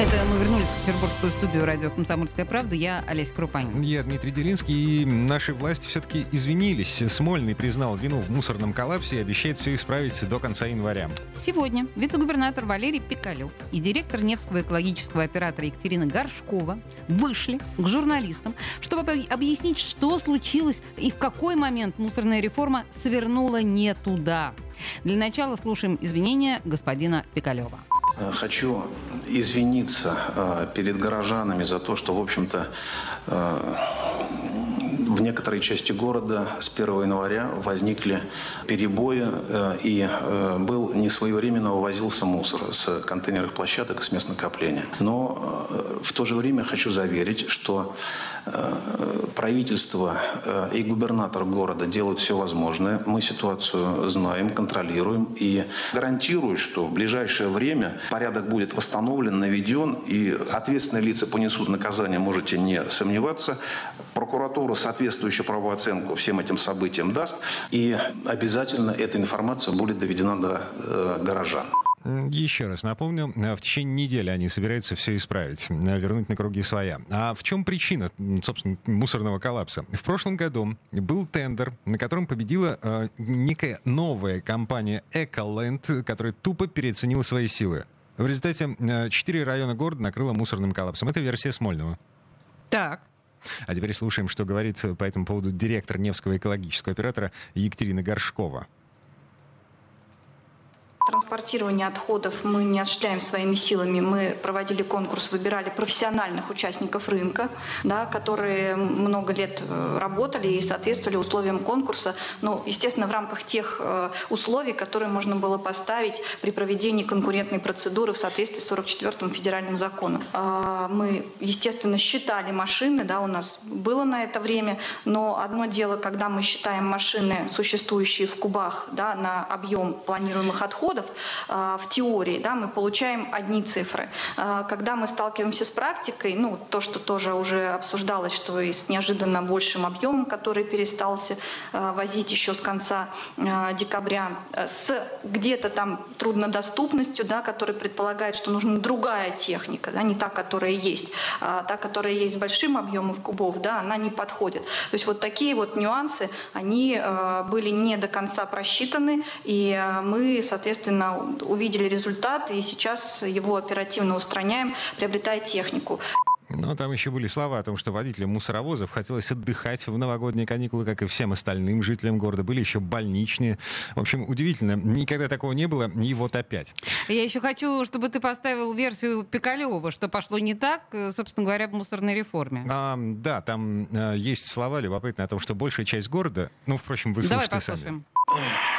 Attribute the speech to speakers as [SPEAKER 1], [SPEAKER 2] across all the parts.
[SPEAKER 1] Это мы вернулись в петербургскую студию радио «Комсомольская правда». Я Олеся Крупанин.
[SPEAKER 2] Я Дмитрий Делинский. И наши власти все-таки извинились. Смольный признал вину в мусорном коллапсе и обещает все исправить до конца января.
[SPEAKER 1] Сегодня вице-губернатор Валерий Пикалев и директор Невского экологического оператора Екатерина Горшкова вышли к журналистам, чтобы объяснить, что случилось и в какой момент мусорная реформа свернула не туда. Для начала слушаем извинения господина Пикалева.
[SPEAKER 3] Э, хочу извиниться э, перед горожанами за то, что, в общем-то, э, в некоторой части города с 1 января возникли перебои, и был несвоевременно вывозился мусор с контейнерных площадок, с мест накопления. Но в то же время хочу заверить, что правительство и губернатор города делают все возможное. Мы ситуацию знаем, контролируем и гарантирую, что в ближайшее время порядок будет восстановлен, наведен, и ответственные лица понесут наказание, можете не сомневаться. Прокуратура соответствующую правооценку всем этим событиям даст, и обязательно эта информация будет доведена до э, горожан.
[SPEAKER 2] Еще раз напомню, э, в течение недели они собираются все исправить, э, вернуть на круги своя. А в чем причина, собственно, мусорного коллапса? В прошлом году был тендер, на котором победила э, некая новая компания Ecoland, которая тупо переоценила свои силы. В результате э, четыре района города накрыло мусорным коллапсом. Это версия Смольного.
[SPEAKER 1] Так.
[SPEAKER 2] А теперь слушаем, что говорит по этому поводу директор Невского экологического оператора Екатерина Горшкова
[SPEAKER 4] транспортирование отходов мы не осуществляем своими силами. Мы проводили конкурс, выбирали профессиональных участников рынка, да, которые много лет э, работали и соответствовали условиям конкурса. Ну, естественно, в рамках тех э, условий, которые можно было поставить при проведении конкурентной процедуры в соответствии с 44-м федеральным законом. А, мы, естественно, считали машины, да, у нас было на это время, но одно дело, когда мы считаем машины, существующие в кубах, да, на объем планируемых отходов, доходов а, в теории, да, мы получаем одни цифры. А, когда мы сталкиваемся с практикой, ну, то, что тоже уже обсуждалось, что и с неожиданно большим объемом, который перестался а, возить еще с конца декабря, с где-то там труднодоступностью, да, которая предполагает, что нужна другая техника, да, не та, которая есть, а та, которая есть с большим объемом кубов, да, она не подходит. То есть вот такие вот нюансы, они были не до конца просчитаны, и мы, соответственно, соответственно, увидели результат, и сейчас его оперативно устраняем, приобретая технику.
[SPEAKER 2] Но там еще были слова о том, что водителям мусоровозов хотелось отдыхать в новогодние каникулы, как и всем остальным жителям города. Были еще больничные. В общем, удивительно. Никогда такого не было. И вот опять.
[SPEAKER 1] Я еще хочу, чтобы ты поставил версию Пикалева, что пошло не так, э, собственно говоря, в мусорной реформе.
[SPEAKER 2] А, да, там а, есть слова любопытные о том, что большая часть города... Ну, впрочем, вы Давай послушаем. Сами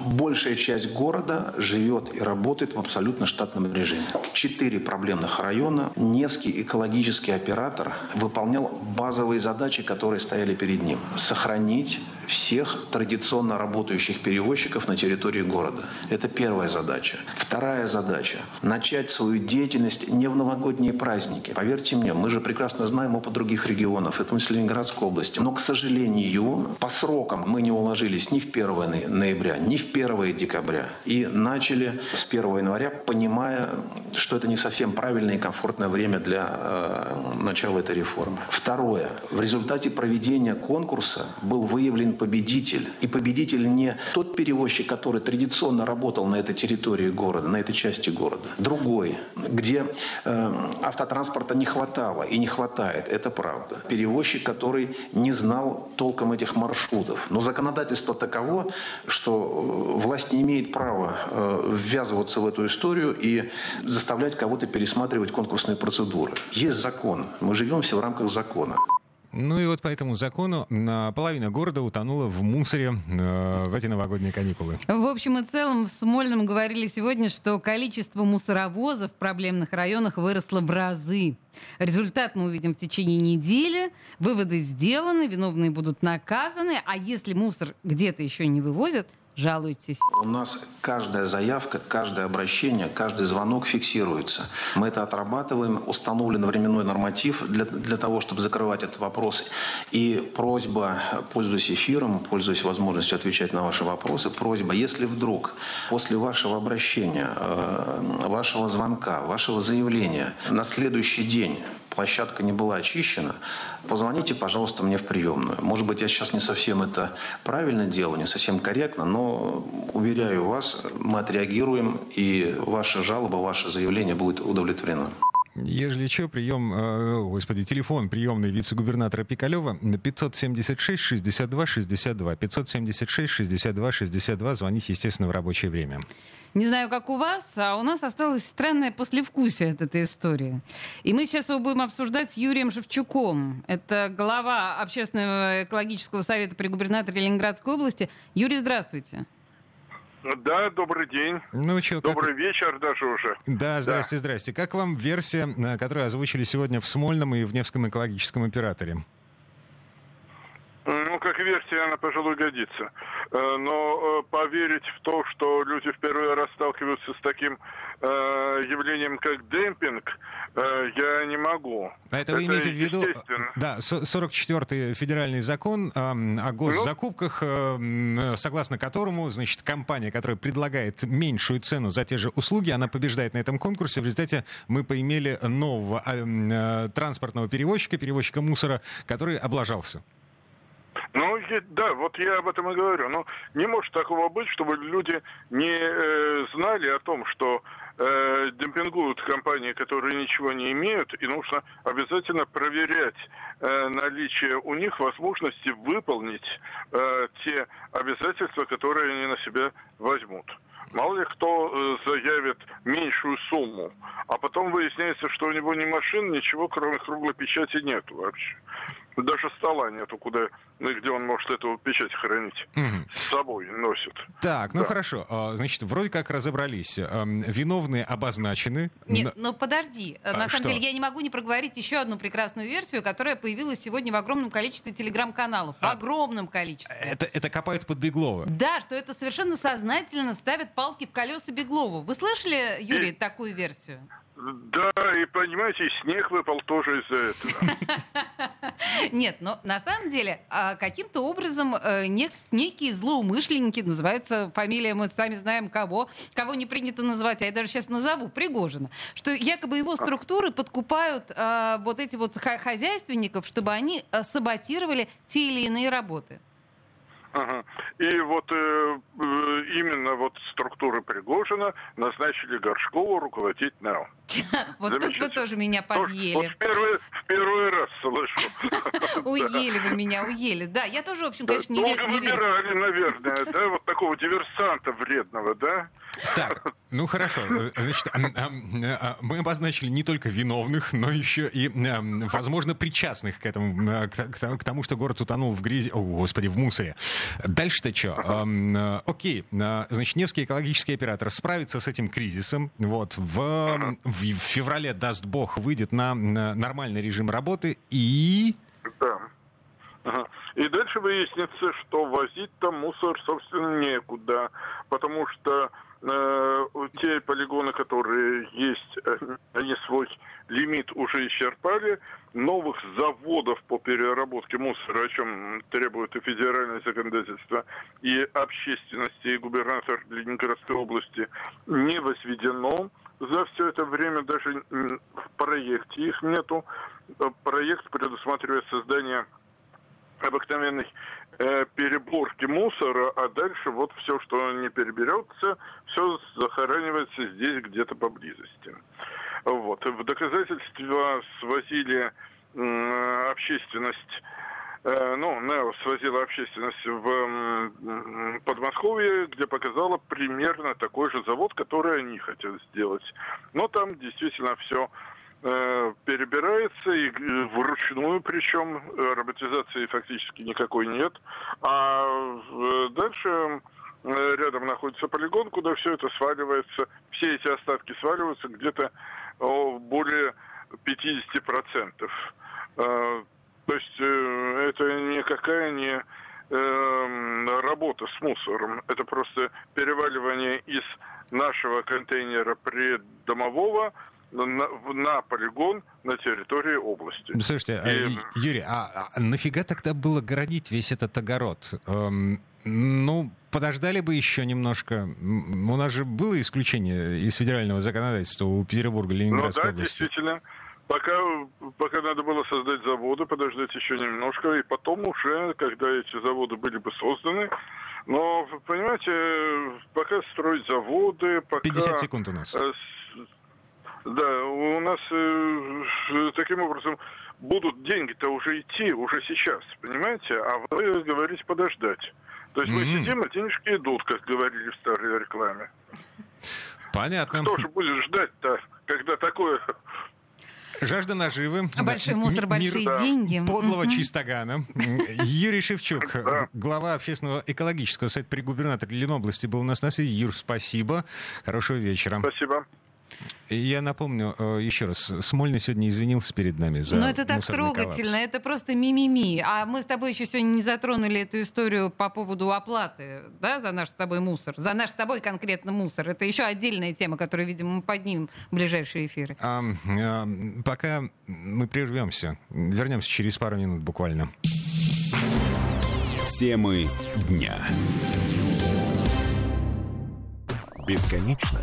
[SPEAKER 3] большая часть города живет и работает в абсолютно штатном режиме. Четыре проблемных района. Невский экологический оператор выполнял базовые задачи, которые стояли перед ним. Сохранить всех традиционно работающих перевозчиков на территории города. Это первая задача. Вторая задача – начать свою деятельность не в новогодние праздники. Поверьте мне, мы же прекрасно знаем опыт других регионов, это мысль Ленинградской области. Но, к сожалению, по срокам мы не уложились ни в 1 ноября, ни в 1 декабря. И начали с 1 января, понимая, что это не совсем правильное и комфортное время для э, начала этой реформы. Второе. В результате проведения конкурса был выявлен победитель. И победитель не тот перевозчик, который традиционно работал на этой территории города, на этой части города. Другой, где э, автотранспорта не хватало и не хватает, это правда. Перевозчик, который не знал толком этих маршрутов. Но законодательство таково, что э, власть не имеет права э, ввязываться в эту историю и заставлять кого-то пересматривать конкурсные процедуры. Есть закон. Мы живем все в рамках закона.
[SPEAKER 2] Ну и вот по этому закону половина города утонула в мусоре э, в эти новогодние каникулы.
[SPEAKER 1] В общем и целом в Смольном говорили сегодня, что количество мусоровозов в проблемных районах выросло в разы. Результат мы увидим в течение недели. Выводы сделаны, виновные будут наказаны. А если мусор где-то еще не вывозят, Жалуйтесь.
[SPEAKER 3] У нас каждая заявка, каждое обращение, каждый звонок фиксируется. Мы это отрабатываем, установлен временной норматив для, для того, чтобы закрывать этот вопрос. И просьба, пользуясь эфиром, пользуясь возможностью отвечать на ваши вопросы, просьба, если вдруг после вашего обращения, э, вашего звонка, вашего заявления на следующий день площадка не была очищена, позвоните, пожалуйста, мне в приемную. Может быть, я сейчас не совсем это правильно делаю, не совсем корректно, но уверяю вас, мы отреагируем, и ваша жалоба, ваше заявление будет удовлетворено.
[SPEAKER 2] Ежели что, прием, э, господи, телефон приемный вице-губернатора Пикалева 576 62 62. 576 62 62. Звоните, естественно, в рабочее время.
[SPEAKER 1] Не знаю, как у вас, а у нас осталось странное послевкусие от этой истории. И мы сейчас его будем обсуждать с Юрием Шевчуком. Это глава Общественного экологического совета при губернаторе Ленинградской области. Юрий, здравствуйте.
[SPEAKER 5] Да, добрый день.
[SPEAKER 2] Ну, чё, как...
[SPEAKER 5] Добрый вечер даже уже.
[SPEAKER 2] Да, здрасте, да. здрасте. Как вам версия, э, которую озвучили сегодня в Смольном и в Невском экологическом операторе?
[SPEAKER 5] Ну, как версия, она, пожалуй, годится. Э, но э, поверить в то, что люди в первый раз сталкиваются с таким явлением, как демпинг, Э, я не могу.
[SPEAKER 2] А это, это вы имеете в виду... Да, 44-й федеральный закон о госзакупках, ну? согласно которому, значит, компания, которая предлагает меньшую цену за те же услуги, она побеждает на этом конкурсе. В результате мы поимели нового э, транспортного перевозчика, перевозчика мусора, который облажался.
[SPEAKER 5] Ну, да, вот я об этом и говорю. Но не может такого быть, чтобы люди не э, знали о том, что э, демпингуют компании, которые ничего не имеют, и нужно обязательно проверять э, наличие у них возможности выполнить э, те обязательства, которые они на себя возьмут. Мало ли кто э, заявит меньшую сумму, а потом выясняется, что у него ни машин, ничего, кроме круглой печати нету вообще. Даже стола нету, куда, ну, где он может эту печать хранить. Угу. С собой носит.
[SPEAKER 2] Так, ну да. хорошо. А, значит, вроде как разобрались. Эм, виновные обозначены.
[SPEAKER 1] Нет, но... ну подожди. А, На самом что? деле я не могу не проговорить еще одну прекрасную версию, которая появилась сегодня в огромном количестве телеграм-каналов. А... В огромном количестве.
[SPEAKER 2] Это, это копают под Беглова.
[SPEAKER 1] Да, что это совершенно сознательно ставят палки в колеса Беглову. Вы слышали, Юрий, и... такую версию?
[SPEAKER 5] Да, и понимаете, снег выпал тоже из-за этого.
[SPEAKER 1] Нет, но на самом деле а, каким-то образом э, некие злоумышленники, называется фамилия, мы сами знаем кого, кого не принято называть, а я даже сейчас назову, Пригожина, что якобы его структуры подкупают а, вот эти вот хозяйственников, чтобы они э, саботировали те или иные работы.
[SPEAKER 5] Ага. И вот э, э, именно вот структуры Пригожина назначили Горшкову руководить НАО.
[SPEAKER 1] Вот тут вы тоже меня подъели. Вот
[SPEAKER 5] в первый раз слышу.
[SPEAKER 1] Уели вы меня, уели. Да, я тоже, в общем, конечно, не верю.
[SPEAKER 5] Долго выбирали, наверное, да, вот такого диверсанта вредного, да?
[SPEAKER 2] Так, ну хорошо. Значит, а, мы обозначили не только виновных, но еще и, возможно, причастных к этому, к тому, что город утонул в грязи, о, господи, в мусоре. Дальше-то что? Окей, значит, Невский экологический оператор справится с этим кризисом. Вот, в, в феврале, даст бог, выйдет на нормальный режим работы и...
[SPEAKER 5] Да. И дальше выяснится, что возить там мусор, собственно, некуда, потому что Э, те полигоны, которые есть, э, они свой лимит уже исчерпали. Новых заводов по переработке мусора, о чем требует и федеральное законодательство, и общественности, и губернатор Ленинградской области, не возведено. За все это время даже в проекте их нету. Проект предусматривает создание обыкновенной э, переборки мусора, а дальше вот все, что не переберется, все захоранивается здесь где-то поблизости. Вот. В доказательства свозили э, общественность э, ну, НЭО свозила общественность в Подмосковье, где показала примерно такой же завод, который они хотят сделать. Но там действительно все Э, перебирается и э, вручную, причем э, роботизации фактически никакой нет. А дальше рядом находится полигон, куда все это сваливается, все эти остатки сваливаются где-то более 50%. Это никакая не э, работа с мусором. Это просто переваливание из нашего контейнера преддомового на, на полигон на территории области.
[SPEAKER 2] Слушайте, а, И... Юрий, а, а нафига тогда было городить весь этот огород? Эм, ну, подождали бы еще немножко. У нас же было исключение из федерального законодательства у Петербурга, Ленинградской
[SPEAKER 5] ну, да,
[SPEAKER 2] области.
[SPEAKER 5] действительно. Пока, пока надо было создать заводы, подождать еще немножко, и потом уже, когда эти заводы были бы созданы, но, понимаете, пока строить заводы, пока...
[SPEAKER 2] 50 секунд у нас. Э,
[SPEAKER 5] да, у нас э, таким образом будут деньги-то уже идти, уже сейчас, понимаете? А вы говорите подождать. То есть mm-hmm. мы сидим, а денежки идут, как говорили в старой рекламе.
[SPEAKER 2] Понятно.
[SPEAKER 5] Кто же будет ждать-то, когда такое
[SPEAKER 2] Жажда наживы.
[SPEAKER 1] Большой мусор, большие да. деньги.
[SPEAKER 2] Подлого угу. чистогана. Юрий Шевчук, глава общественного экологического совета при губернаторе Ленобласти, был у нас на связи. Юр, спасибо. Хорошего вечера.
[SPEAKER 5] Спасибо.
[SPEAKER 2] Я напомню э, еще раз, Смольный сегодня извинился перед нами за
[SPEAKER 1] Но это так трогательно, коллапс. это просто мимими. А мы с тобой еще сегодня не затронули эту историю по поводу оплаты да, за наш с тобой мусор. За наш с тобой конкретно мусор. Это еще отдельная тема, которую, видимо, мы поднимем в ближайшие эфиры. А,
[SPEAKER 2] а, пока мы прервемся. Вернемся через пару минут буквально.
[SPEAKER 6] Темы дня. Бесконечно